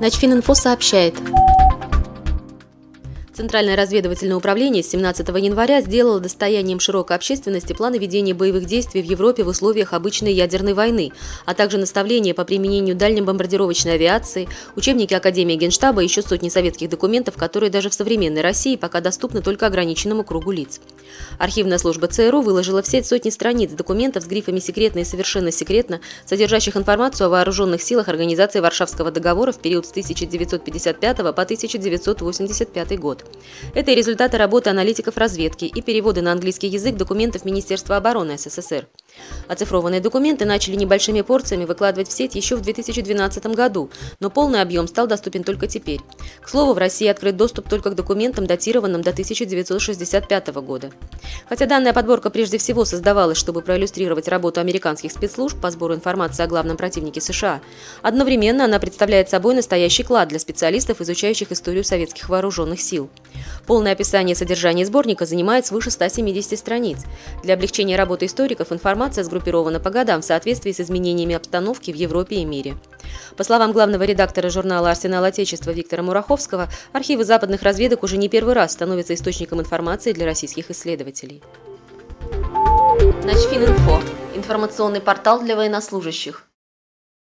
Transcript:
Начфининфо сообщает. Центральное разведывательное управление с 17 января сделало достоянием широкой общественности планы ведения боевых действий в Европе в условиях обычной ядерной войны, а также наставления по применению дальнебомбардировочной авиации, учебники Академии Генштаба и еще сотни советских документов, которые даже в современной России пока доступны только ограниченному кругу лиц. Архивная служба ЦРУ выложила в сеть сотни страниц документов с грифами «секретно» и «совершенно секретно», содержащих информацию о вооруженных силах Организации Варшавского договора в период с 1955 по 1985 год. Это и результаты работы аналитиков разведки и переводы на английский язык документов Министерства обороны СССР. Оцифрованные документы начали небольшими порциями выкладывать в сеть еще в 2012 году, но полный объем стал доступен только теперь. К слову, в России открыт доступ только к документам, датированным до 1965 года. Хотя данная подборка прежде всего создавалась, чтобы проиллюстрировать работу американских спецслужб по сбору информации о главном противнике США, одновременно она представляет собой настоящий клад для специалистов, изучающих историю советских вооруженных сил. Полное описание содержания сборника занимает свыше 170 страниц. Для облегчения работы историков информация сгруппирована по годам в соответствии с изменениями обстановки в Европе и мире. По словам главного редактора журнала «Арсенал Отечества» Виктора Мураховского, архивы западных разведок уже не первый раз становятся источником информации для российских исследователей. Начфининфо – информационный портал для военнослужащих.